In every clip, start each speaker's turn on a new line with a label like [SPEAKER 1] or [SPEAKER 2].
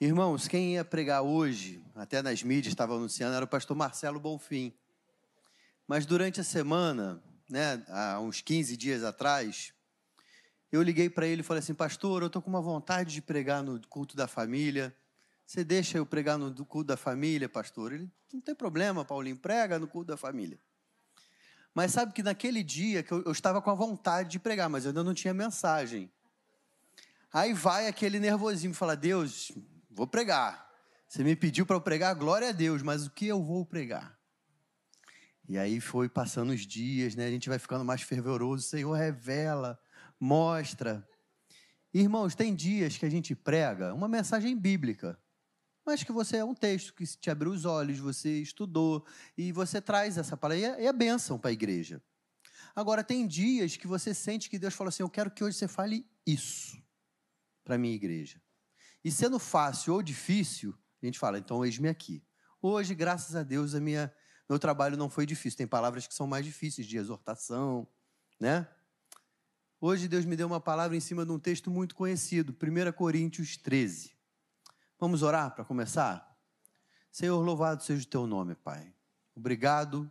[SPEAKER 1] Irmãos, quem ia pregar hoje, até nas mídias estava anunciando, era o pastor Marcelo Bonfim. Mas durante a semana, né, há uns 15 dias atrás, eu liguei para ele e falei assim: Pastor, eu estou com uma vontade de pregar no culto da família. Você deixa eu pregar no culto da família, pastor? Ele, não tem problema, Paulinho, prega no culto da família. Mas sabe que naquele dia que eu, eu estava com a vontade de pregar, mas eu ainda não tinha mensagem. Aí vai aquele nervosinho, fala: Deus, Vou pregar. Você me pediu para pregar, glória a Deus, mas o que eu vou pregar? E aí foi passando os dias, né? A gente vai ficando mais fervoroso. O Senhor revela, mostra. Irmãos, tem dias que a gente prega uma mensagem bíblica, mas que você é um texto que te abriu os olhos, você estudou e você traz essa palavra. E é, é bênção para a igreja. Agora, tem dias que você sente que Deus falou assim: Eu quero que hoje você fale isso para a minha igreja. E sendo fácil ou difícil, a gente fala, então eis-me aqui. Hoje, graças a Deus, a minha, meu trabalho não foi difícil. Tem palavras que são mais difíceis, de exortação, né? Hoje Deus me deu uma palavra em cima de um texto muito conhecido, 1 Coríntios 13. Vamos orar para começar? Senhor, louvado seja o teu nome, Pai. Obrigado,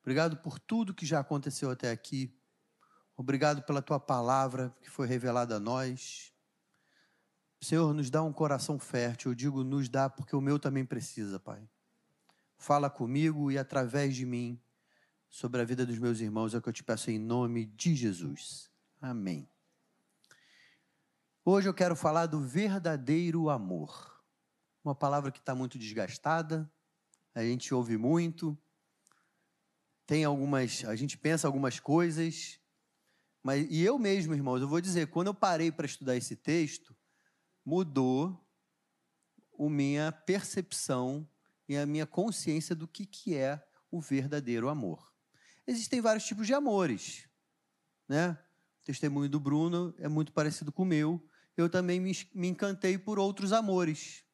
[SPEAKER 1] obrigado por tudo que já aconteceu até aqui. Obrigado pela tua palavra que foi revelada a nós. Senhor, nos dá um coração fértil. Eu digo, nos dá porque o meu também precisa, Pai. Fala comigo e através de mim sobre a vida dos meus irmãos, é o que eu te peço em nome de Jesus. Amém. Hoje eu quero falar do verdadeiro amor. Uma palavra que está muito desgastada, a gente ouve muito, tem algumas, a gente pensa algumas coisas, mas e eu mesmo, irmãos, eu vou dizer, quando eu parei para estudar esse texto, mudou a minha percepção e a minha consciência do que, que é o verdadeiro amor. Existem vários tipos de amores, né? O testemunho do Bruno é muito parecido com o meu. Eu também me, me encantei por outros amores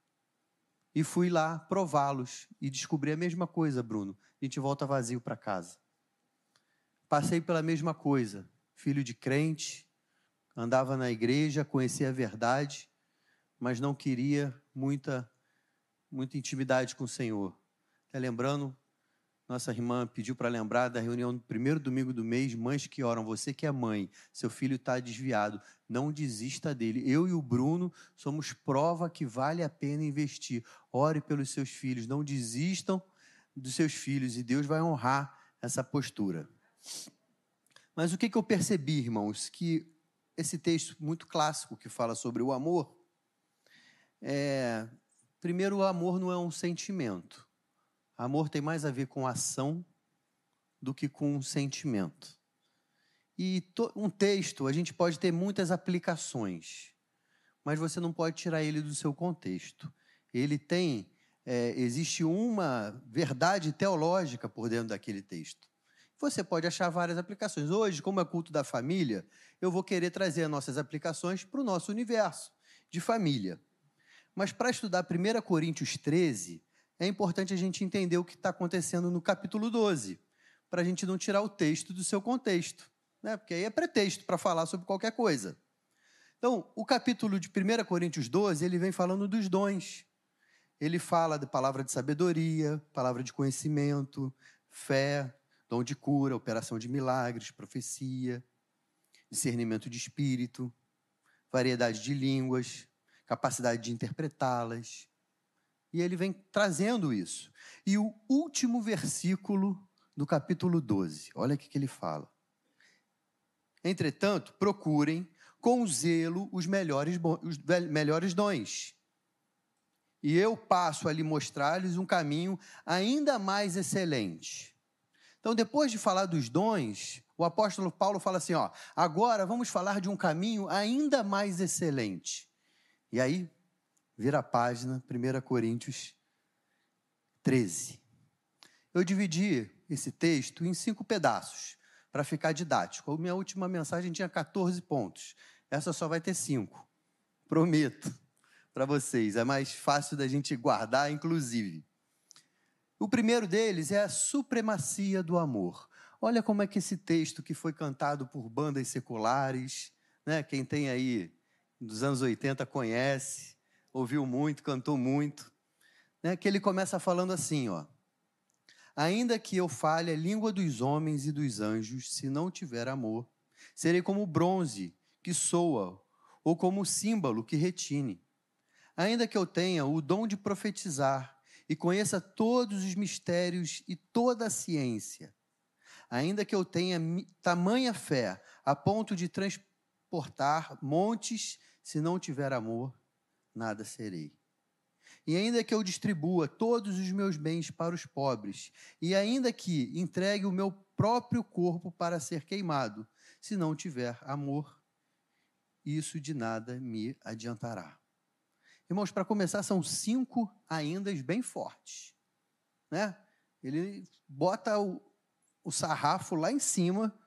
[SPEAKER 1] e fui lá prová-los e descobri a mesma coisa, Bruno. A gente volta vazio para casa. Passei pela mesma coisa, filho de crente, andava na igreja, conhecia a verdade, mas não queria muita, muita intimidade com o Senhor. Está lembrando? Nossa irmã pediu para lembrar da reunião do primeiro domingo do mês, mães que oram. Você que é mãe, seu filho está desviado, não desista dele. Eu e o Bruno somos prova que vale a pena investir. Ore pelos seus filhos, não desistam dos seus filhos e Deus vai honrar essa postura. Mas o que, que eu percebi, irmãos? Que esse texto muito clássico que fala sobre o amor, é, primeiro, o amor não é um sentimento. Amor tem mais a ver com ação do que com um sentimento. E to, um texto, a gente pode ter muitas aplicações, mas você não pode tirar ele do seu contexto. Ele tem, é, existe uma verdade teológica por dentro daquele texto. Você pode achar várias aplicações. Hoje, como é culto da família, eu vou querer trazer as nossas aplicações para o nosso universo de família. Mas para estudar 1 Coríntios 13, é importante a gente entender o que está acontecendo no capítulo 12, para a gente não tirar o texto do seu contexto, né? porque aí é pretexto para falar sobre qualquer coisa. Então, o capítulo de 1 Coríntios 12, ele vem falando dos dons. Ele fala da palavra de sabedoria, palavra de conhecimento, fé, dom de cura, operação de milagres, profecia, discernimento de espírito, variedade de línguas, capacidade de interpretá-las. E ele vem trazendo isso. E o último versículo do capítulo 12, olha o que ele fala. Entretanto, procurem com zelo os melhores, os melhores dons. E eu passo a lhe mostrar-lhes um caminho ainda mais excelente. Então, depois de falar dos dons, o apóstolo Paulo fala assim: ó, agora vamos falar de um caminho ainda mais excelente. E aí, vira a página, 1 Coríntios 13. Eu dividi esse texto em cinco pedaços, para ficar didático. A minha última mensagem tinha 14 pontos. Essa só vai ter cinco. Prometo para vocês. É mais fácil da gente guardar, inclusive. O primeiro deles é a supremacia do amor. Olha como é que esse texto que foi cantado por bandas seculares, né? Quem tem aí dos anos 80 conhece, ouviu muito, cantou muito, né, que ele começa falando assim, ó. Ainda que eu fale a língua dos homens e dos anjos, se não tiver amor, serei como bronze que soa, ou como símbolo que retine. Ainda que eu tenha o dom de profetizar e conheça todos os mistérios e toda a ciência, ainda que eu tenha tamanha fé a ponto de transportar montes, se não tiver amor, nada serei. E ainda que eu distribua todos os meus bens para os pobres, e ainda que entregue o meu próprio corpo para ser queimado, se não tiver amor, isso de nada me adiantará. Irmãos, para começar, são cinco aindas bem fortes. Né? Ele bota o, o sarrafo lá em cima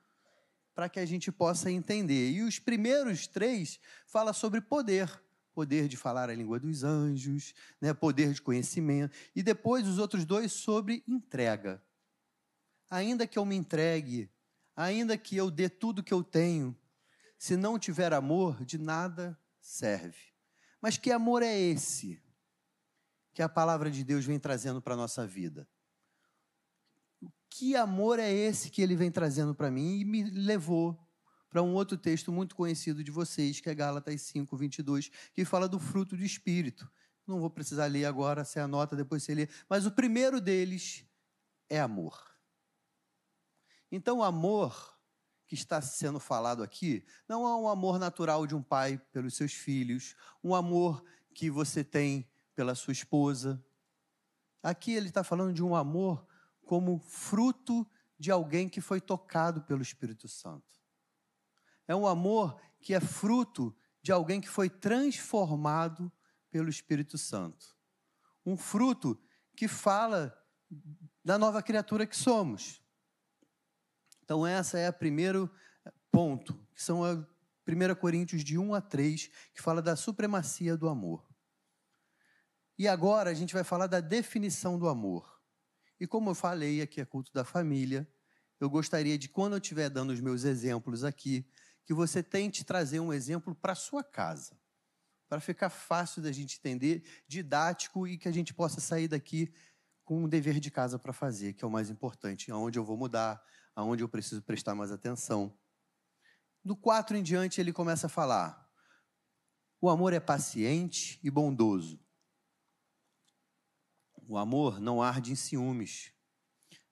[SPEAKER 1] para que a gente possa entender. E os primeiros três fala sobre poder. Poder de falar a língua dos anjos, né? poder de conhecimento. E depois os outros dois sobre entrega. Ainda que eu me entregue, ainda que eu dê tudo que eu tenho, se não tiver amor, de nada serve. Mas que amor é esse que a palavra de Deus vem trazendo para a nossa vida? Que amor é esse que ele vem trazendo para mim e me levou para um outro texto muito conhecido de vocês, que é Gálatas 5, 22, que fala do fruto do Espírito. Não vou precisar ler agora, você anota, depois você lê. Mas o primeiro deles é amor. Então, o amor que está sendo falado aqui não é um amor natural de um pai pelos seus filhos, um amor que você tem pela sua esposa. Aqui ele está falando de um amor como fruto de alguém que foi tocado pelo Espírito Santo. É um amor que é fruto de alguém que foi transformado pelo Espírito Santo. Um fruto que fala da nova criatura que somos. Então, essa é o primeiro ponto, que são a 1 Coríntios de 1 a 3, que fala da supremacia do amor. E agora a gente vai falar da definição do amor. E como eu falei aqui é culto da família, eu gostaria de, quando eu estiver dando os meus exemplos aqui, que você tente trazer um exemplo para sua casa, para ficar fácil da gente entender, didático e que a gente possa sair daqui com um dever de casa para fazer, que é o mais importante, aonde eu vou mudar, aonde eu preciso prestar mais atenção. Do 4 em diante, ele começa a falar: o amor é paciente e bondoso. O amor não arde em ciúmes,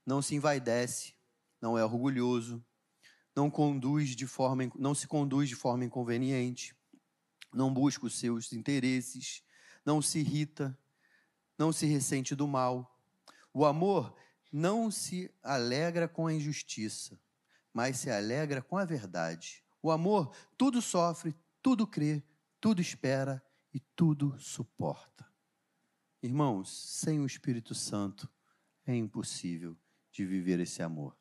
[SPEAKER 1] não se envaidece, não é orgulhoso, não conduz de forma não se conduz de forma inconveniente, não busca os seus interesses, não se irrita, não se ressente do mal. O amor não se alegra com a injustiça, mas se alegra com a verdade. O amor tudo sofre, tudo crê, tudo espera e tudo suporta. Irmãos, sem o Espírito Santo é impossível de viver esse amor,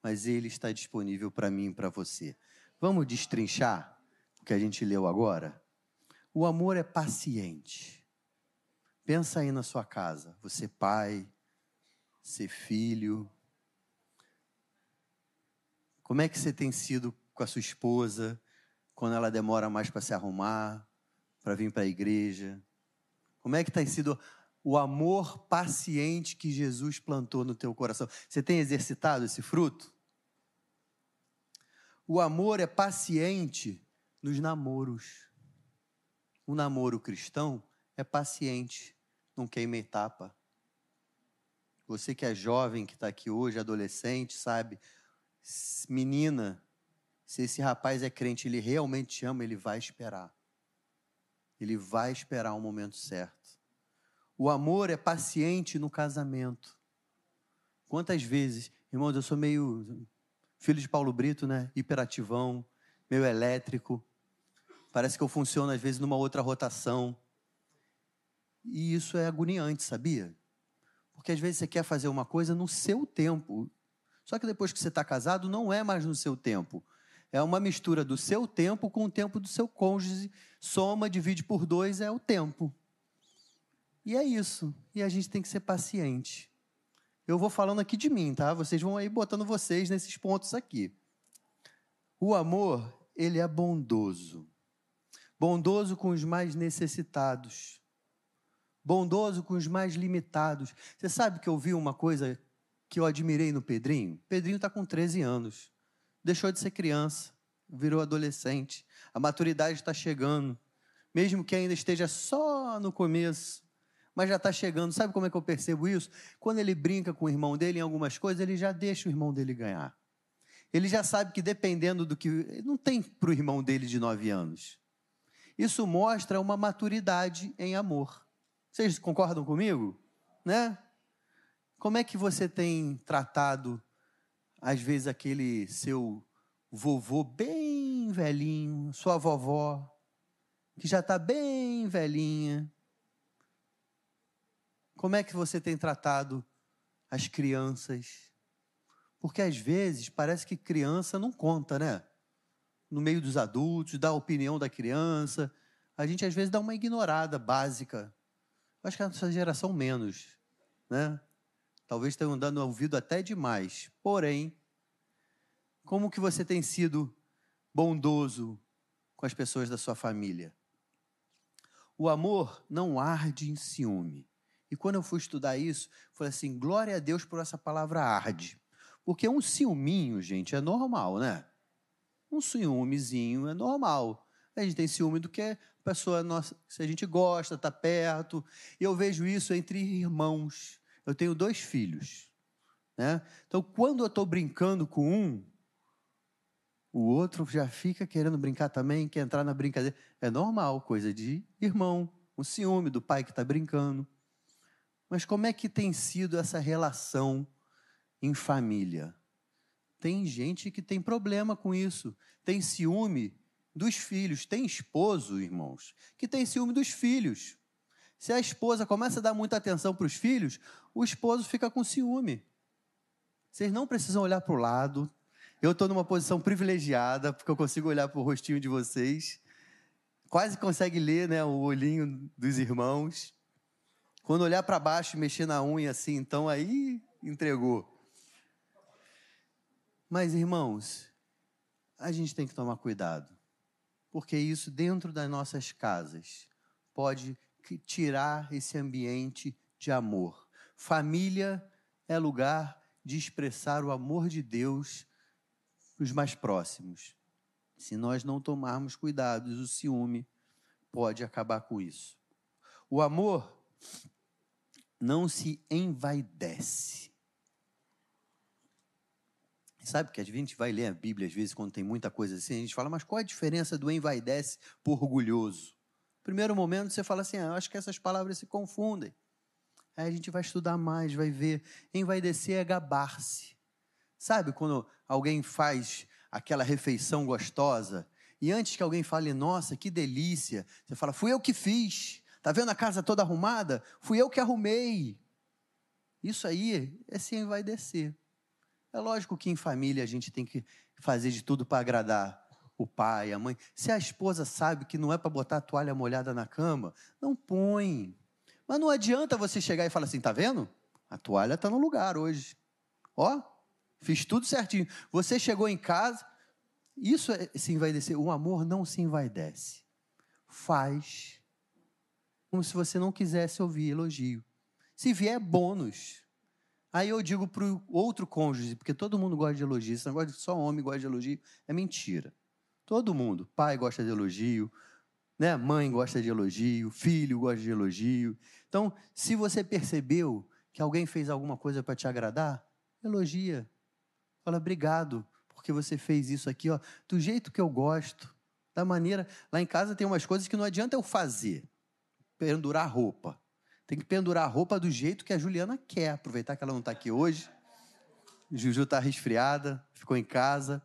[SPEAKER 1] mas ele está disponível para mim e para você. Vamos destrinchar o que a gente leu agora? O amor é paciente. Pensa aí na sua casa, você pai, ser filho? Como é que você tem sido com a sua esposa quando ela demora mais para se arrumar, para vir para a igreja? Como é que tem sido o amor paciente que Jesus plantou no teu coração? Você tem exercitado esse fruto? O amor é paciente nos namoros. O namoro cristão é paciente, não queima etapa. Você que é jovem, que está aqui hoje, adolescente, sabe? Menina, se esse rapaz é crente, ele realmente te ama, ele vai esperar. Ele vai esperar o momento certo. O amor é paciente no casamento. Quantas vezes, irmãos, eu sou meio filho de Paulo Brito, né? Hiperativão, meio elétrico. Parece que eu funciono às vezes numa outra rotação. E isso é agoniante, sabia? Porque às vezes você quer fazer uma coisa no seu tempo. Só que depois que você está casado, não é mais no seu tempo. É uma mistura do seu tempo com o tempo do seu cônjuge. Soma, divide por dois, é o tempo. E é isso. E a gente tem que ser paciente. Eu vou falando aqui de mim, tá? Vocês vão aí botando vocês nesses pontos aqui. O amor, ele é bondoso. Bondoso com os mais necessitados. bondoso com os mais limitados. Você sabe que eu vi uma coisa que eu admirei no Pedrinho? Pedrinho está com 13 anos. Deixou de ser criança, virou adolescente. A maturidade está chegando. Mesmo que ainda esteja só no começo, mas já está chegando. Sabe como é que eu percebo isso? Quando ele brinca com o irmão dele em algumas coisas, ele já deixa o irmão dele ganhar. Ele já sabe que dependendo do que. Não tem para o irmão dele de nove anos. Isso mostra uma maturidade em amor. Vocês concordam comigo? Né? Como é que você tem tratado, às vezes, aquele seu vovô bem velhinho, sua vovó, que já está bem velhinha? Como é que você tem tratado as crianças? Porque às vezes parece que criança não conta, né? No meio dos adultos, dá a opinião da criança. A gente às vezes dá uma ignorada básica. Acho que a nossa geração menos, né? Talvez tenham dando ouvido até demais. Porém, como que você tem sido bondoso com as pessoas da sua família? O amor não arde em ciúme. E quando eu fui estudar isso, falei assim: glória a Deus por essa palavra arde. Porque um ciúminho, gente, é normal, né? Um ciúmezinho é normal. A gente tem ciúme do que a pessoa nossa, se a gente gosta, está perto. E eu vejo isso entre irmãos. Eu tenho dois filhos. Né? Então, quando eu estou brincando com um, o outro já fica querendo brincar também, quer entrar na brincadeira. É normal, coisa de irmão, o ciúme do pai que está brincando. Mas como é que tem sido essa relação em família? Tem gente que tem problema com isso, tem ciúme dos filhos, tem esposo, irmãos, que tem ciúme dos filhos. Se a esposa começa a dar muita atenção para os filhos, o esposo fica com ciúme. Vocês não precisam olhar para o lado. Eu estou numa posição privilegiada, porque eu consigo olhar para o rostinho de vocês. Quase consegue ler né, o olhinho dos irmãos. Quando olhar para baixo e mexer na unha assim, então aí entregou. Mas, irmãos, a gente tem que tomar cuidado, porque isso dentro das nossas casas pode tirar esse ambiente de amor. Família é lugar de expressar o amor de Deus os mais próximos. Se nós não tomarmos cuidados, o ciúme pode acabar com isso. O amor não se envaidece. Sabe que a gente vai ler a Bíblia às vezes quando tem muita coisa assim, a gente fala, mas qual a diferença do envaidece por orgulhoso? Primeiro momento você fala assim, ah, acho que essas palavras se confundem. Aí a gente vai estudar mais, vai ver. Envaidecer é gabar-se. Sabe quando alguém faz aquela refeição gostosa e antes que alguém fale, nossa, que delícia, você fala, fui eu que fiz. Tá vendo a casa toda arrumada? Fui eu que arrumei. Isso aí é se envaidecer. É lógico que em família a gente tem que fazer de tudo para agradar o pai, a mãe. Se a esposa sabe que não é para botar a toalha molhada na cama, não põe. Mas não adianta você chegar e falar assim, tá vendo? A toalha está no lugar hoje. Ó, fiz tudo certinho. Você chegou em casa, isso é, se envaidecer. O amor não se envaidece. Faz como se você não quisesse ouvir elogio. Se vier bônus, Aí eu digo para o outro cônjuge, porque todo mundo gosta de elogio, esse negócio de só homem gosta de elogio, é mentira. Todo mundo. Pai gosta de elogio, né? mãe gosta de elogio, filho gosta de elogio. Então, se você percebeu que alguém fez alguma coisa para te agradar, elogia. Fala, obrigado, porque você fez isso aqui, ó, do jeito que eu gosto, da maneira. Lá em casa tem umas coisas que não adianta eu fazer. Pendurar roupa. Tem que pendurar a roupa do jeito que a Juliana quer. Aproveitar que ela não está aqui hoje. Juju está resfriada, ficou em casa.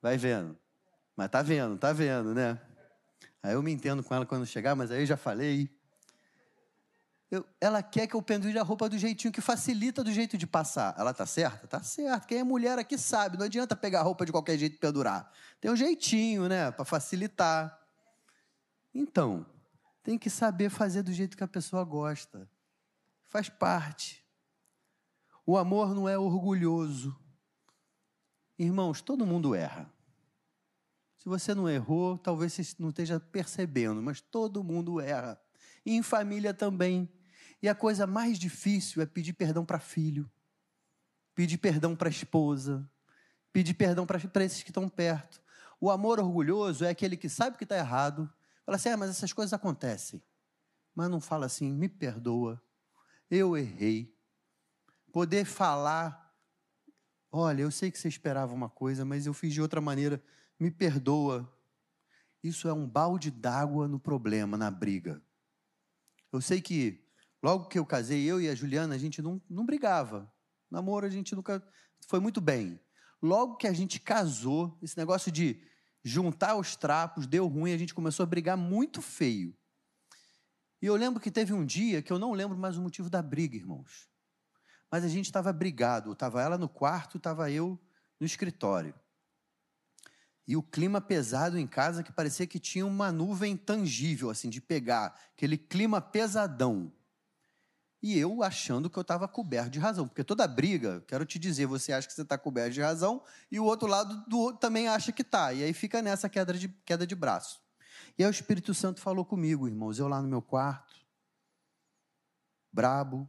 [SPEAKER 1] Vai vendo. Mas tá vendo, tá vendo, né? Aí eu me entendo com ela quando chegar, mas aí eu já falei. Eu, ela quer que eu pendure a roupa do jeitinho que facilita do jeito de passar. Ela tá certa? Tá certo. Quem é mulher aqui sabe. Não adianta pegar a roupa de qualquer jeito e pendurar. Tem um jeitinho, né? Para facilitar. Então, tem que saber fazer do jeito que a pessoa gosta. Faz parte. O amor não é orgulhoso. Irmãos, todo mundo erra. Se você não errou, talvez você não esteja percebendo, mas todo mundo erra. E em família também. E a coisa mais difícil é pedir perdão para filho, pedir perdão para esposa, pedir perdão para esses que estão perto. O amor orgulhoso é aquele que sabe que está errado, fala assim: é, mas essas coisas acontecem. Mas não fala assim, me perdoa, eu errei. Poder falar, olha, eu sei que você esperava uma coisa, mas eu fiz de outra maneira, me perdoa. Isso é um balde d'água no problema, na briga. Eu sei que logo que eu casei, eu e a Juliana, a gente não, não brigava. Namoro a gente nunca. Foi muito bem. Logo que a gente casou, esse negócio de juntar os trapos deu ruim, a gente começou a brigar muito feio. E eu lembro que teve um dia que eu não lembro mais o motivo da briga, irmãos. Mas a gente estava brigado. Estava ela no quarto, estava eu no escritório. E o clima pesado em casa que parecia que tinha uma nuvem tangível, assim, de pegar. Aquele clima pesadão. E eu achando que eu estava coberto de razão. Porque toda briga, quero te dizer, você acha que você está coberto de razão e o outro lado do outro também acha que está. E aí fica nessa queda de, queda de braço. E aí o Espírito Santo falou comigo, irmãos. Eu lá no meu quarto, brabo,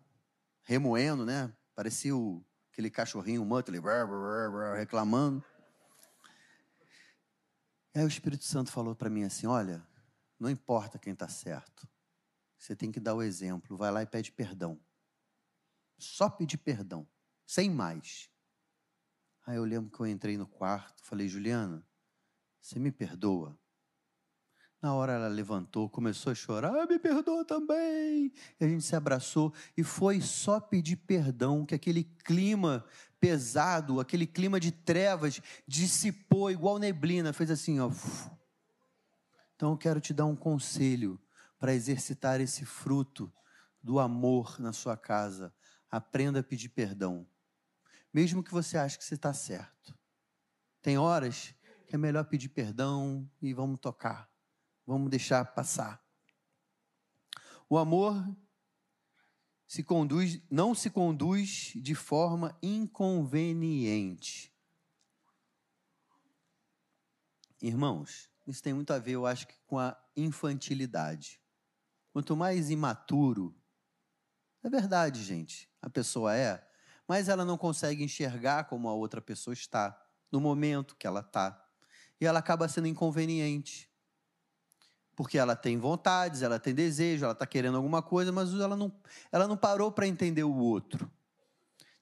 [SPEAKER 1] remoendo, né? Parecia o, aquele cachorrinho, o Muttley, reclamando. Aí o Espírito Santo falou para mim assim: Olha, não importa quem está certo, você tem que dar o exemplo. Vai lá e pede perdão. Só pedir perdão, sem mais. Aí eu lembro que eu entrei no quarto, falei: Juliana, você me perdoa? Na hora ela levantou, começou a chorar, ah, me perdoa também. E a gente se abraçou e foi só pedir perdão que aquele clima pesado, aquele clima de trevas dissipou igual neblina, fez assim, ó. Então eu quero te dar um conselho para exercitar esse fruto do amor na sua casa. Aprenda a pedir perdão, mesmo que você ache que você está certo. Tem horas que é melhor pedir perdão e vamos tocar. Vamos deixar passar. O amor se conduz, não se conduz de forma inconveniente. Irmãos, isso tem muito a ver, eu acho com a infantilidade. Quanto mais imaturo, é verdade, gente, a pessoa é, mas ela não consegue enxergar como a outra pessoa está, no momento que ela está. E ela acaba sendo inconveniente porque ela tem vontades, ela tem desejo, ela está querendo alguma coisa, mas ela não, ela não parou para entender o outro.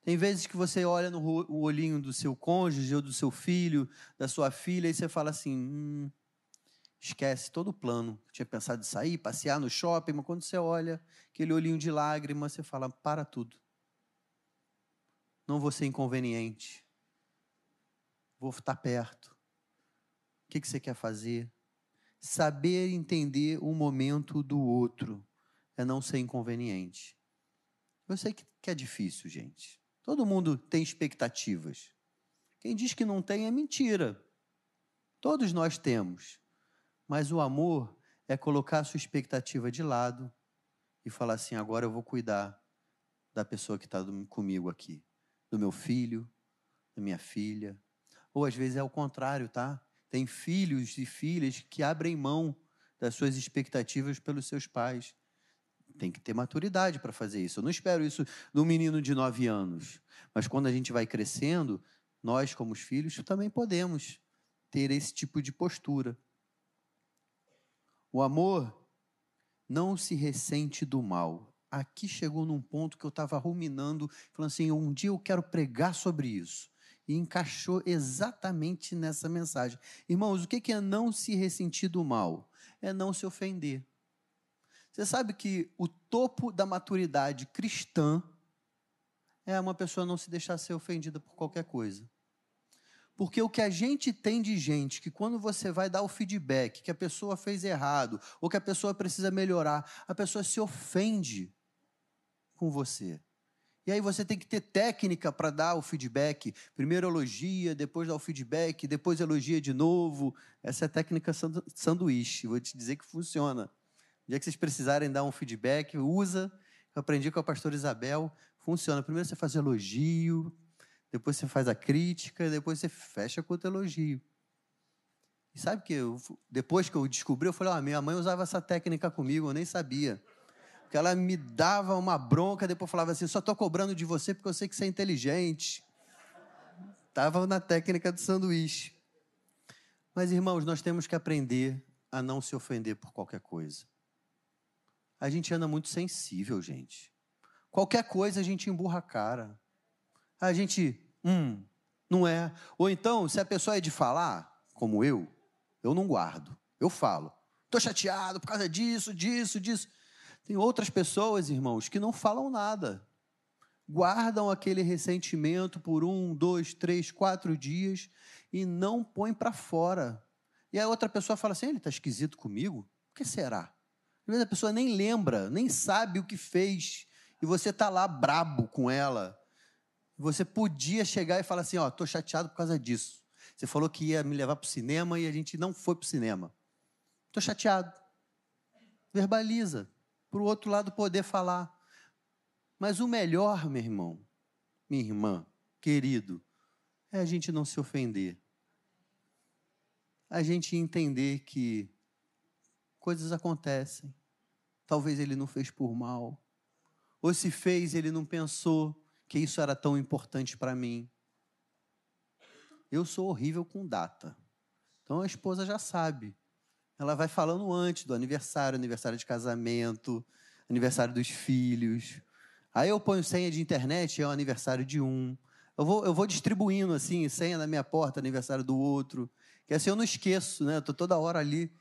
[SPEAKER 1] Tem vezes que você olha no olhinho do seu cônjuge ou do seu filho, da sua filha, e você fala assim: hum, esquece todo o plano. Tinha pensado em sair, passear no shopping, mas quando você olha aquele olhinho de lágrima, você fala: para tudo. Não vou ser inconveniente. Vou estar perto. O que você quer fazer? Saber entender o momento do outro é não ser inconveniente. Eu sei que, é difícil, gente. Todo mundo tem expectativas. Quem diz que não tem é mentira. Todos nós temos. Mas o amor é colocar a sua expectativa de lado e falar assim: agora eu vou cuidar da pessoa que está comigo aqui, do meu filho, da minha filha. Ou às vezes é o contrário, tá? Tem filhos e filhas que abrem mão das suas expectativas pelos seus pais. Tem que ter maturidade para fazer isso. Eu não espero isso do menino de nove anos. Mas quando a gente vai crescendo, nós, como os filhos, também podemos ter esse tipo de postura. O amor não se ressente do mal. Aqui chegou num ponto que eu estava ruminando, falando assim: um dia eu quero pregar sobre isso e encaixou exatamente nessa mensagem. Irmãos, o que é não se ressentir do mal? É não se ofender. Você sabe que o topo da maturidade cristã é uma pessoa não se deixar ser ofendida por qualquer coisa. Porque o que a gente tem de gente que quando você vai dar o feedback que a pessoa fez errado ou que a pessoa precisa melhorar, a pessoa se ofende com você. E aí você tem que ter técnica para dar o feedback. Primeiro elogia, depois dá o feedback, depois elogia de novo. Essa é a técnica sanduíche. Vou te dizer que funciona. O dia que vocês precisarem dar um feedback, usa. Eu aprendi com a pastora Isabel. Funciona. Primeiro você faz elogio, depois você faz a crítica, depois você fecha com outro elogio. E sabe que eu, depois que eu descobri, eu falei, ah, minha mãe usava essa técnica comigo, eu nem sabia. Que ela me dava uma bronca, depois falava assim: só estou cobrando de você porque eu sei que você é inteligente. Estava na técnica do sanduíche. Mas, irmãos, nós temos que aprender a não se ofender por qualquer coisa. A gente anda muito sensível, gente. Qualquer coisa a gente emburra a cara. A gente, hum, não é. Ou então, se a pessoa é de falar, como eu, eu não guardo. Eu falo. Estou chateado por causa disso, disso, disso. Tem outras pessoas, irmãos, que não falam nada. Guardam aquele ressentimento por um, dois, três, quatro dias e não põem para fora. E a outra pessoa fala assim: ele está esquisito comigo? O que será? Às vezes a pessoa nem lembra, nem sabe o que fez, e você está lá brabo com ela. Você podia chegar e falar assim: Ó, estou chateado por causa disso. Você falou que ia me levar para o cinema e a gente não foi para o cinema. Estou chateado. Verbaliza. Para o outro lado poder falar. Mas o melhor, meu irmão, minha irmã, querido, é a gente não se ofender. A gente entender que coisas acontecem. Talvez ele não fez por mal. Ou se fez, ele não pensou que isso era tão importante para mim. Eu sou horrível com data. Então a esposa já sabe. Ela vai falando antes do aniversário, aniversário de casamento, aniversário dos filhos. Aí eu ponho senha de internet, é o aniversário de um. Eu vou, eu vou distribuindo assim, senha na minha porta, aniversário do outro. Que assim eu não esqueço, né? Estou toda hora ali.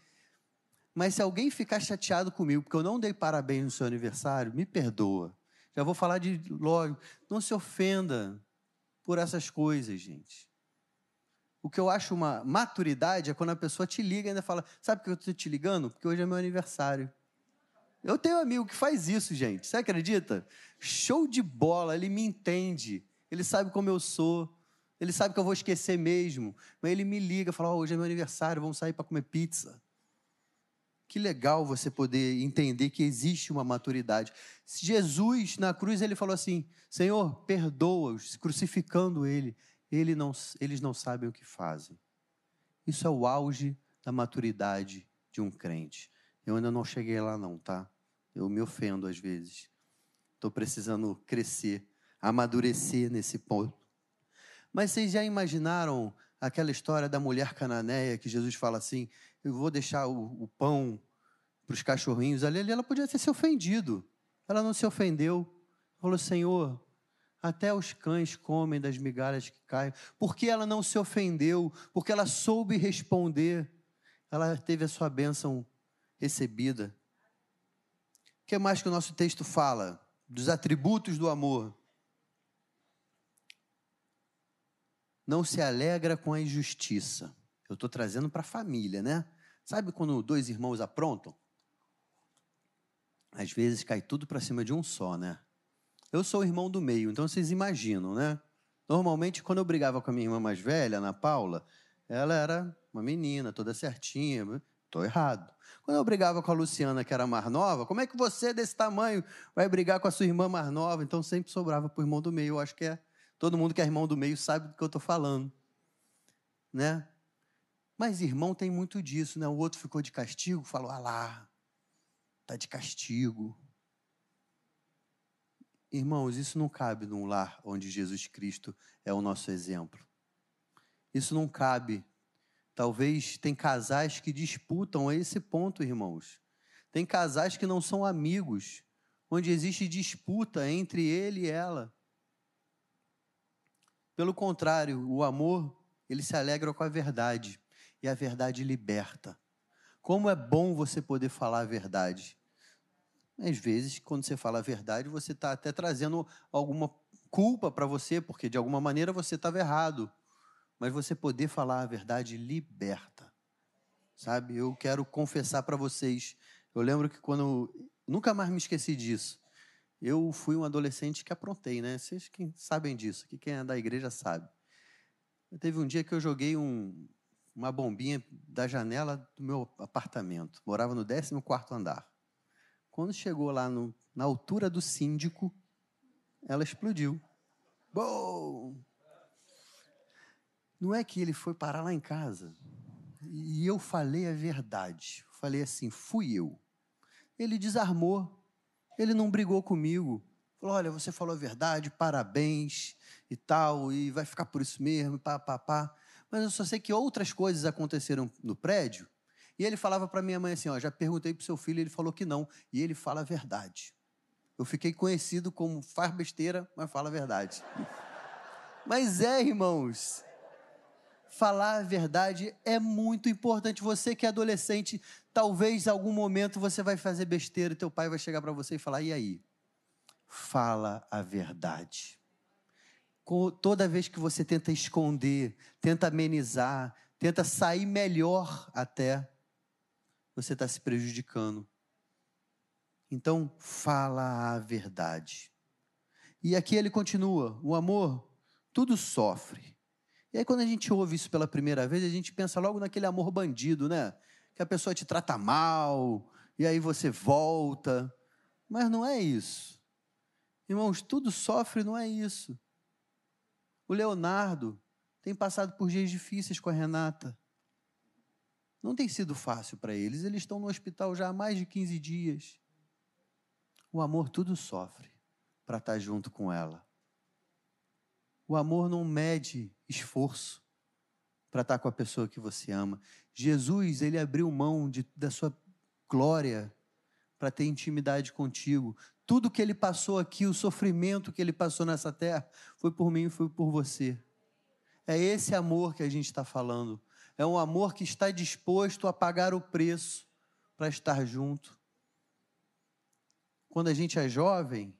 [SPEAKER 1] Mas se alguém ficar chateado comigo porque eu não dei parabéns no seu aniversário, me perdoa. Já vou falar de logo. Não se ofenda por essas coisas, gente. O que eu acho uma maturidade é quando a pessoa te liga e ainda fala: Sabe que eu estou te ligando? Porque hoje é meu aniversário. Eu tenho um amigo que faz isso, gente. Você acredita? Show de bola, ele me entende. Ele sabe como eu sou. Ele sabe que eu vou esquecer mesmo. Mas ele me liga, fala: oh, hoje é meu aniversário, vamos sair para comer pizza. Que legal você poder entender que existe uma maturidade. Jesus, na cruz, ele falou assim: Senhor, perdoa-os, crucificando ele. Ele não, eles não sabem o que fazem. Isso é o auge da maturidade de um crente. Eu ainda não cheguei lá, não, tá? Eu me ofendo às vezes. Estou precisando crescer, amadurecer nesse ponto. Mas vocês já imaginaram aquela história da mulher cananeia que Jesus fala assim: eu vou deixar o, o pão para os cachorrinhos ali, ela podia ter se ofendido. Ela não se ofendeu. Falou, Senhor, até os cães comem das migalhas que caem. Por que ela não se ofendeu? Porque ela soube responder. Ela teve a sua bênção recebida. O que mais que o nosso texto fala? Dos atributos do amor. Não se alegra com a injustiça. Eu estou trazendo para a família, né? Sabe quando dois irmãos aprontam? Às vezes cai tudo para cima de um só, né? Eu sou o irmão do meio, então vocês imaginam, né? Normalmente, quando eu brigava com a minha irmã mais velha, Ana Paula, ela era uma menina, toda certinha. Estou errado. Quando eu brigava com a Luciana, que era mais nova, como é que você, desse tamanho, vai brigar com a sua irmã mais nova? Então sempre sobrava para o irmão do meio. Eu acho que é. Todo mundo que é irmão do meio sabe do que eu estou falando. Né? Mas irmão tem muito disso, né? O outro ficou de castigo, falou: ah lá, está de castigo. Irmãos, isso não cabe num lar onde Jesus Cristo é o nosso exemplo. Isso não cabe. Talvez tem casais que disputam a esse ponto, irmãos. Tem casais que não são amigos, onde existe disputa entre ele e ela. Pelo contrário, o amor, ele se alegra com a verdade e a verdade liberta. Como é bom você poder falar a verdade. Às vezes, quando você fala a verdade, você está até trazendo alguma culpa para você, porque de alguma maneira você estava errado. Mas você poder falar a verdade liberta. Sabe? Eu quero confessar para vocês. Eu lembro que quando. Nunca mais me esqueci disso. Eu fui um adolescente que aprontei, né? Vocês quem sabem disso, que quem é da igreja sabe. Teve um dia que eu joguei um, uma bombinha da janela do meu apartamento. Morava no 14 andar. Quando chegou lá no, na altura do síndico, ela explodiu. Bom! Não é que ele foi parar lá em casa. E eu falei a verdade. Falei assim: fui eu. Ele desarmou. Ele não brigou comigo. Falou: olha, você falou a verdade, parabéns e tal, e vai ficar por isso mesmo, pá, pá, pá. Mas eu só sei que outras coisas aconteceram no prédio. E ele falava para minha mãe assim: ó, já perguntei para seu filho, ele falou que não. E ele fala a verdade. Eu fiquei conhecido como faz besteira, mas fala a verdade. mas é, irmãos falar a verdade é muito importante. Você que é adolescente, talvez em algum momento você vai fazer besteira e teu pai vai chegar para você e falar: "E aí? Fala a verdade." Toda vez que você tenta esconder, tenta amenizar, tenta sair melhor até, você está se prejudicando. Então, fala a verdade. E aqui ele continua: o amor tudo sofre, e aí, quando a gente ouve isso pela primeira vez, a gente pensa logo naquele amor bandido, né? Que a pessoa te trata mal, e aí você volta. Mas não é isso. Irmãos, tudo sofre, não é isso. O Leonardo tem passado por dias difíceis com a Renata. Não tem sido fácil para eles. Eles estão no hospital já há mais de 15 dias. O amor tudo sofre para estar junto com ela. O amor não mede esforço para estar com a pessoa que você ama. Jesus, ele abriu mão de, da sua glória para ter intimidade contigo. Tudo que ele passou aqui, o sofrimento que ele passou nessa terra, foi por mim e foi por você. É esse amor que a gente está falando. É um amor que está disposto a pagar o preço para estar junto. Quando a gente é jovem,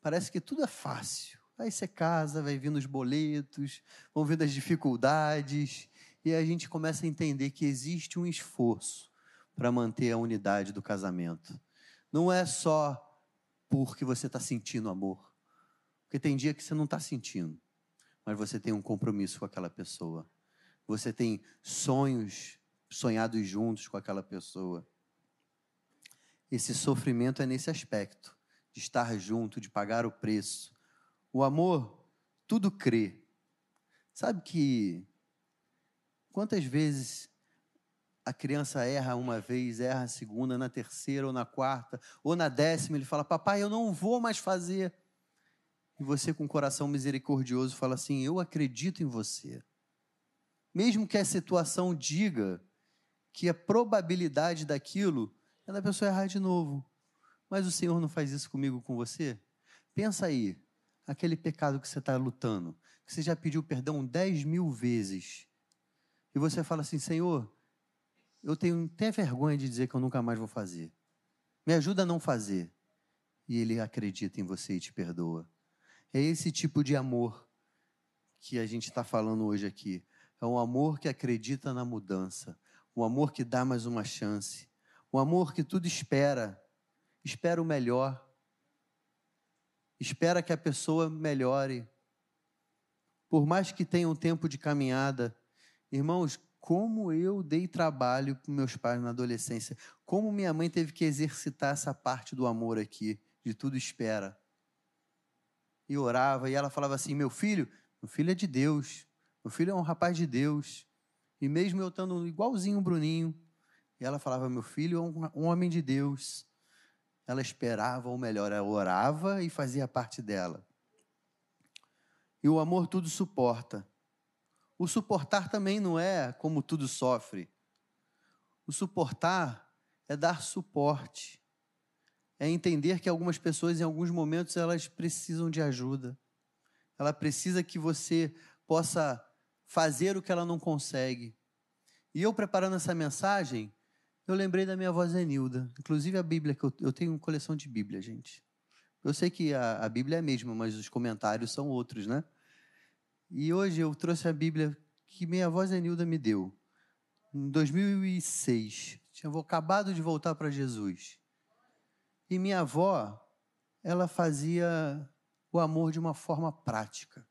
[SPEAKER 1] parece que tudo é fácil. Aí você casa, vai vindo os boletos, vão vindo as dificuldades, e a gente começa a entender que existe um esforço para manter a unidade do casamento. Não é só porque você está sentindo amor, porque tem dia que você não está sentindo, mas você tem um compromisso com aquela pessoa. Você tem sonhos sonhados juntos com aquela pessoa. Esse sofrimento é nesse aspecto, de estar junto, de pagar o preço, o amor tudo crê. Sabe que quantas vezes a criança erra uma vez, erra a segunda, na terceira ou na quarta, ou na décima, ele fala: Papai, eu não vou mais fazer. E você, com o coração misericordioso, fala assim: Eu acredito em você. Mesmo que a situação diga que a probabilidade daquilo é da pessoa errar de novo. Mas o Senhor não faz isso comigo, com você? Pensa aí aquele pecado que você está lutando, que você já pediu perdão dez mil vezes, e você fala assim: Senhor, eu tenho até vergonha de dizer que eu nunca mais vou fazer. Me ajuda a não fazer. E Ele acredita em você e te perdoa. É esse tipo de amor que a gente está falando hoje aqui. É um amor que acredita na mudança, um amor que dá mais uma chance, um amor que tudo espera, espera o melhor espera que a pessoa melhore. Por mais que tenha um tempo de caminhada, irmãos, como eu dei trabalho para meus pais na adolescência, como minha mãe teve que exercitar essa parte do amor aqui, de tudo espera. E orava, e ela falava assim: meu filho, meu filho é de Deus, meu filho é um rapaz de Deus. E mesmo eu estando igualzinho o Bruninho, ela falava: meu filho é um, um homem de Deus ela esperava, ou melhor, ela orava e fazia parte dela. E o amor tudo suporta. O suportar também não é como tudo sofre. O suportar é dar suporte. É entender que algumas pessoas, em alguns momentos, elas precisam de ajuda. Ela precisa que você possa fazer o que ela não consegue. E eu preparando essa mensagem, eu lembrei da minha avó Zenilda. Inclusive a Bíblia, que eu, eu tenho uma coleção de Bíblia, gente. Eu sei que a, a Bíblia é a mesma, mas os comentários são outros, né? E hoje eu trouxe a Bíblia que minha avó Zenilda me deu. Em 2006. Tinha acabado de voltar para Jesus. E minha avó, ela fazia o amor de uma forma prática.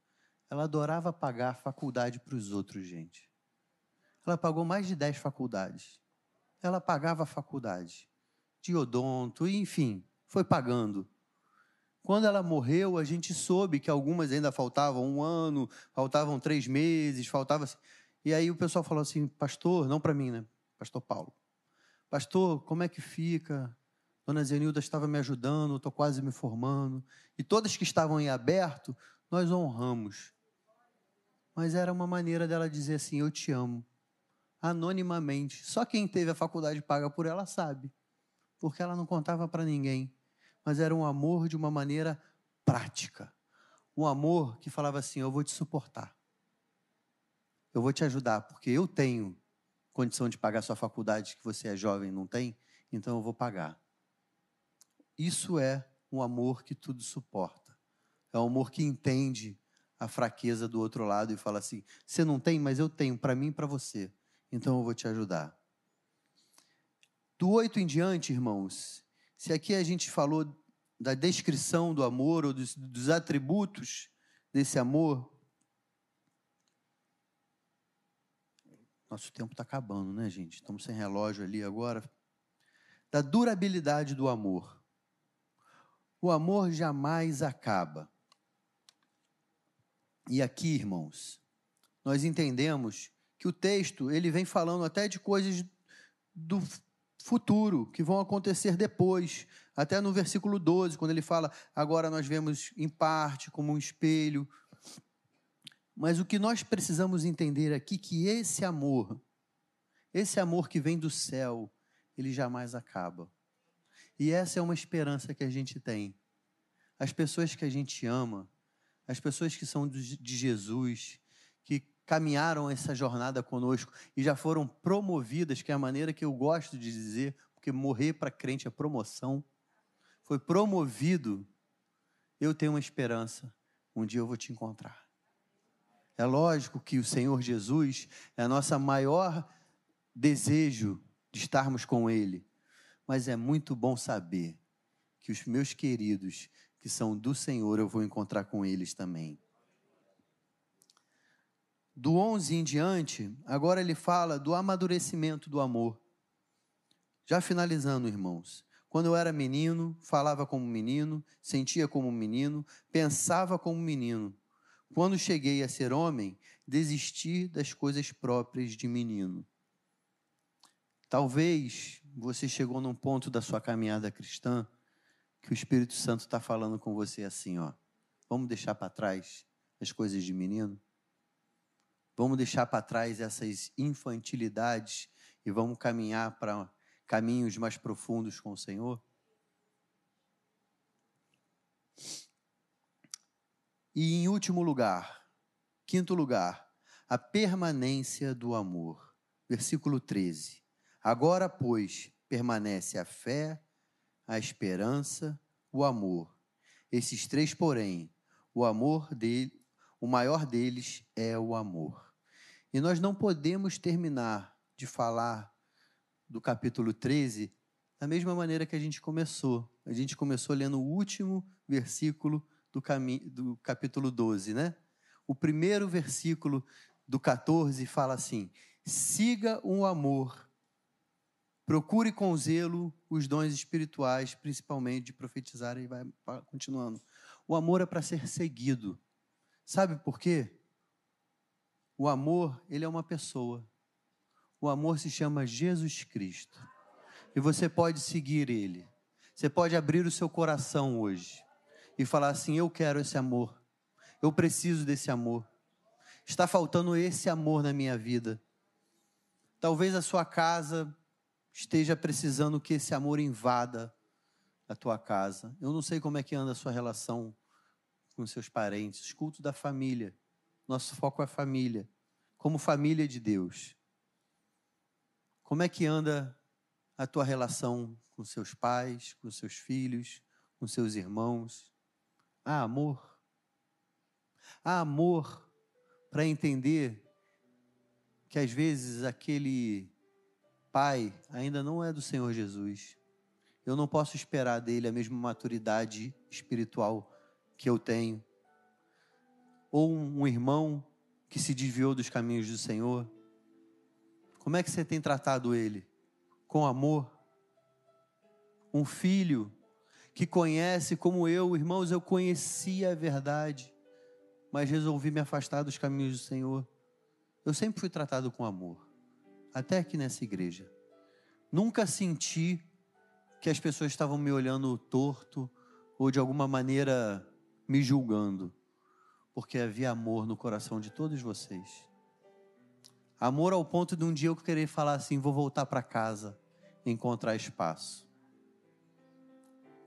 [SPEAKER 1] Ela adorava pagar faculdade para os outros, gente. Ela pagou mais de 10 faculdades ela pagava faculdade de odonto, enfim, foi pagando. Quando ela morreu, a gente soube que algumas ainda faltavam um ano, faltavam três meses, faltava. Assim. E aí o pessoal falou assim, pastor, não para mim, né? Pastor Paulo. Pastor, como é que fica? Dona Zenilda estava me ajudando, estou quase me formando. E todas que estavam em aberto, nós honramos. Mas era uma maneira dela dizer assim: Eu te amo. Anonimamente. Só quem teve a faculdade paga por ela sabe. Porque ela não contava para ninguém. Mas era um amor de uma maneira prática. Um amor que falava assim: Eu vou te suportar. Eu vou te ajudar, porque eu tenho condição de pagar sua faculdade que você é jovem não tem, então eu vou pagar. Isso é um amor que tudo suporta. É um amor que entende a fraqueza do outro lado e fala assim: você não tem, mas eu tenho para mim e para você. Então eu vou te ajudar. Do oito em diante, irmãos, se aqui a gente falou da descrição do amor ou dos, dos atributos desse amor, nosso tempo está acabando, né, gente? Estamos sem relógio ali agora. Da durabilidade do amor. O amor jamais acaba. E aqui, irmãos, nós entendemos que o texto ele vem falando até de coisas do futuro que vão acontecer depois, até no versículo 12, quando ele fala: "Agora nós vemos em parte como um espelho". Mas o que nós precisamos entender aqui que esse amor, esse amor que vem do céu, ele jamais acaba. E essa é uma esperança que a gente tem. As pessoas que a gente ama, as pessoas que são de Jesus, que caminharam essa jornada conosco e já foram promovidas, que é a maneira que eu gosto de dizer, porque morrer para crente é promoção, foi promovido, eu tenho uma esperança, um dia eu vou te encontrar. É lógico que o Senhor Jesus é a nossa maior desejo de estarmos com Ele, mas é muito bom saber que os meus queridos que são do Senhor, eu vou encontrar com eles também. Do 11 em diante, agora ele fala do amadurecimento do amor. Já finalizando, irmãos. Quando eu era menino, falava como menino, sentia como menino, pensava como menino. Quando cheguei a ser homem, desisti das coisas próprias de menino. Talvez você chegou num ponto da sua caminhada cristã que o Espírito Santo está falando com você assim, ó. Vamos deixar para trás as coisas de menino? Vamos deixar para trás essas infantilidades e vamos caminhar para caminhos mais profundos com o Senhor? E em último lugar, quinto lugar, a permanência do amor. Versículo 13. Agora, pois, permanece a fé, a esperança, o amor. Esses três, porém, o amor dele, o maior deles é o amor. E nós não podemos terminar de falar do capítulo 13 da mesma maneira que a gente começou. A gente começou lendo o último versículo do, do capítulo 12, né? O primeiro versículo do 14 fala assim: siga o amor Procure com zelo os dons espirituais, principalmente de profetizar, e vai continuando. O amor é para ser seguido. Sabe por quê? O amor, ele é uma pessoa. O amor se chama Jesus Cristo. E você pode seguir ele. Você pode abrir o seu coração hoje e falar assim: Eu quero esse amor. Eu preciso desse amor. Está faltando esse amor na minha vida. Talvez a sua casa esteja precisando que esse amor invada a tua casa. Eu não sei como é que anda a sua relação com seus parentes, os cultos da família. Nosso foco é a família, como família de Deus. Como é que anda a tua relação com seus pais, com seus filhos, com seus irmãos? Há amor. Há amor para entender que às vezes aquele pai ainda não é do Senhor Jesus. Eu não posso esperar dele a mesma maturidade espiritual que eu tenho. Ou um irmão que se desviou dos caminhos do Senhor. Como é que você tem tratado ele? Com amor? Um filho que conhece como eu, irmãos, eu conhecia a verdade, mas resolvi me afastar dos caminhos do Senhor. Eu sempre fui tratado com amor até aqui nessa igreja. Nunca senti que as pessoas estavam me olhando torto ou de alguma maneira me julgando, porque havia amor no coração de todos vocês. Amor ao ponto de um dia eu querer falar assim: vou voltar para casa, encontrar espaço.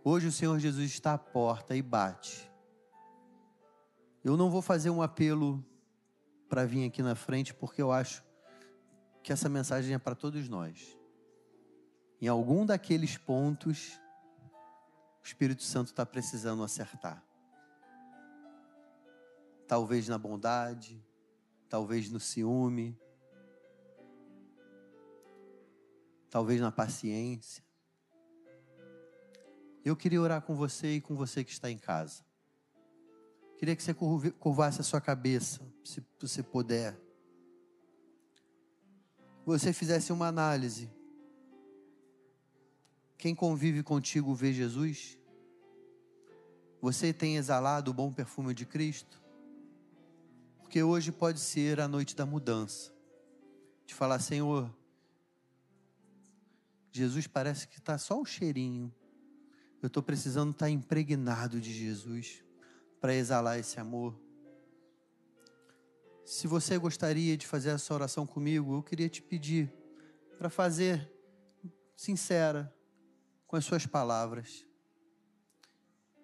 [SPEAKER 1] Hoje o Senhor Jesus está à porta e bate. Eu não vou fazer um apelo para vir aqui na frente, porque eu acho que essa mensagem é para todos nós. Em algum daqueles pontos, o Espírito Santo está precisando acertar. Talvez na bondade, talvez no ciúme, talvez na paciência. Eu queria orar com você e com você que está em casa. Queria que você curvasse a sua cabeça, se você puder. Você fizesse uma análise. Quem convive contigo vê Jesus? Você tem exalado o bom perfume de Cristo? Porque hoje pode ser a noite da mudança. De falar, Senhor, Jesus parece que está só um cheirinho. Eu estou precisando estar tá impregnado de Jesus para exalar esse amor. Se você gostaria de fazer essa oração comigo, eu queria te pedir para fazer sincera com as suas palavras.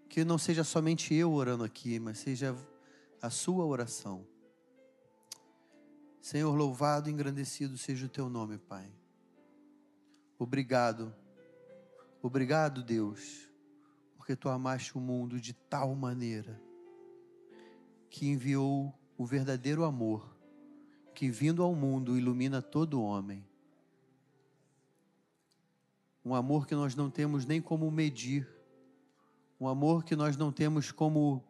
[SPEAKER 1] Que não seja somente eu orando aqui, mas seja a sua oração. Senhor, louvado e engrandecido seja o teu nome, Pai. Obrigado. Obrigado, Deus, porque tu amaste o mundo de tal maneira que enviou o verdadeiro amor, que vindo ao mundo ilumina todo homem. Um amor que nós não temos nem como medir, um amor que nós não temos como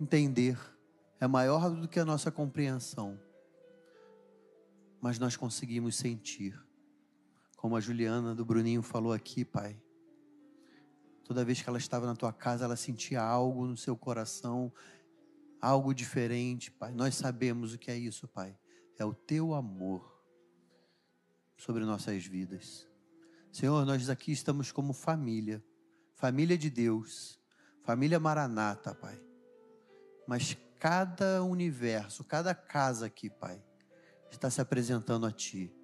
[SPEAKER 1] entender, é maior do que a nossa compreensão, mas nós conseguimos sentir. Como a Juliana do Bruninho falou aqui, Pai. Toda vez que ela estava na tua casa, ela sentia algo no seu coração, algo diferente, Pai. Nós sabemos o que é isso, Pai. É o teu amor sobre nossas vidas. Senhor, nós aqui estamos como família, família de Deus, família Maranata, Pai. Mas cada universo, cada casa aqui, Pai, está se apresentando a Ti.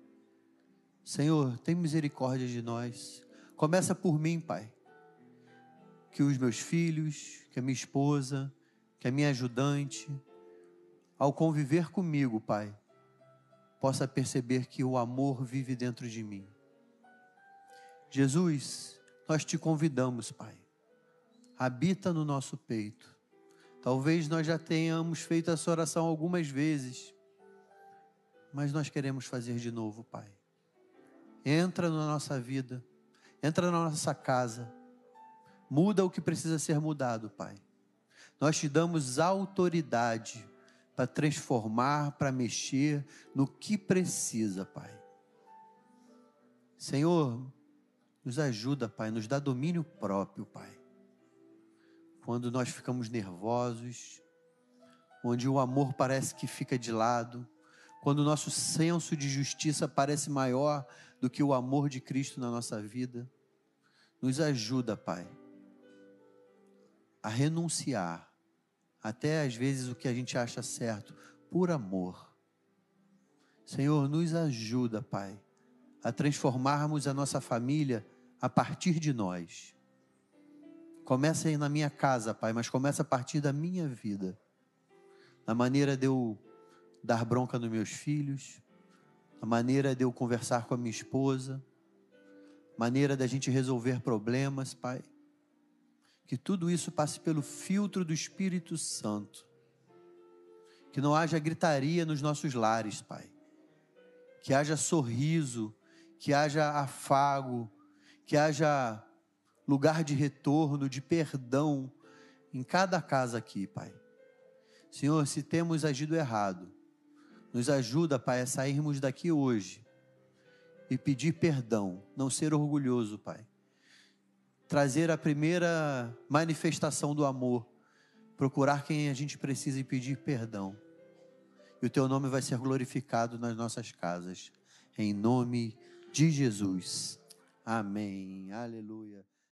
[SPEAKER 1] Senhor, tem misericórdia de nós. Começa por mim, Pai. Que os meus filhos, que a minha esposa, que a minha ajudante, ao conviver comigo, Pai, possa perceber que o amor vive dentro de mim. Jesus, nós te convidamos, Pai. Habita no nosso peito. Talvez nós já tenhamos feito essa oração algumas vezes, mas nós queremos fazer de novo, Pai. Entra na nossa vida, entra na nossa casa, muda o que precisa ser mudado, Pai. Nós te damos autoridade para transformar, para mexer no que precisa, Pai. Senhor, nos ajuda, Pai, nos dá domínio próprio, Pai. Quando nós ficamos nervosos, onde o amor parece que fica de lado, quando o nosso senso de justiça parece maior do que o amor de Cristo na nossa vida. Nos ajuda, Pai, a renunciar, até às vezes o que a gente acha certo, por amor. Senhor, nos ajuda, Pai, a transformarmos a nossa família a partir de nós. Começa aí na minha casa, Pai, mas começa a partir da minha vida. Na maneira de eu dar bronca nos meus filhos, a maneira de eu conversar com a minha esposa, maneira da gente resolver problemas, Pai. Que tudo isso passe pelo filtro do Espírito Santo. Que não haja gritaria nos nossos lares, Pai. Que haja sorriso, que haja afago, que haja lugar de retorno, de perdão em cada casa aqui, Pai. Senhor, se temos agido errado, nos ajuda, Pai, a sairmos daqui hoje e pedir perdão, não ser orgulhoso, Pai. Trazer a primeira manifestação do amor, procurar quem a gente precisa e pedir perdão. E o teu nome vai ser glorificado nas nossas casas. Em nome de Jesus. Amém. Aleluia.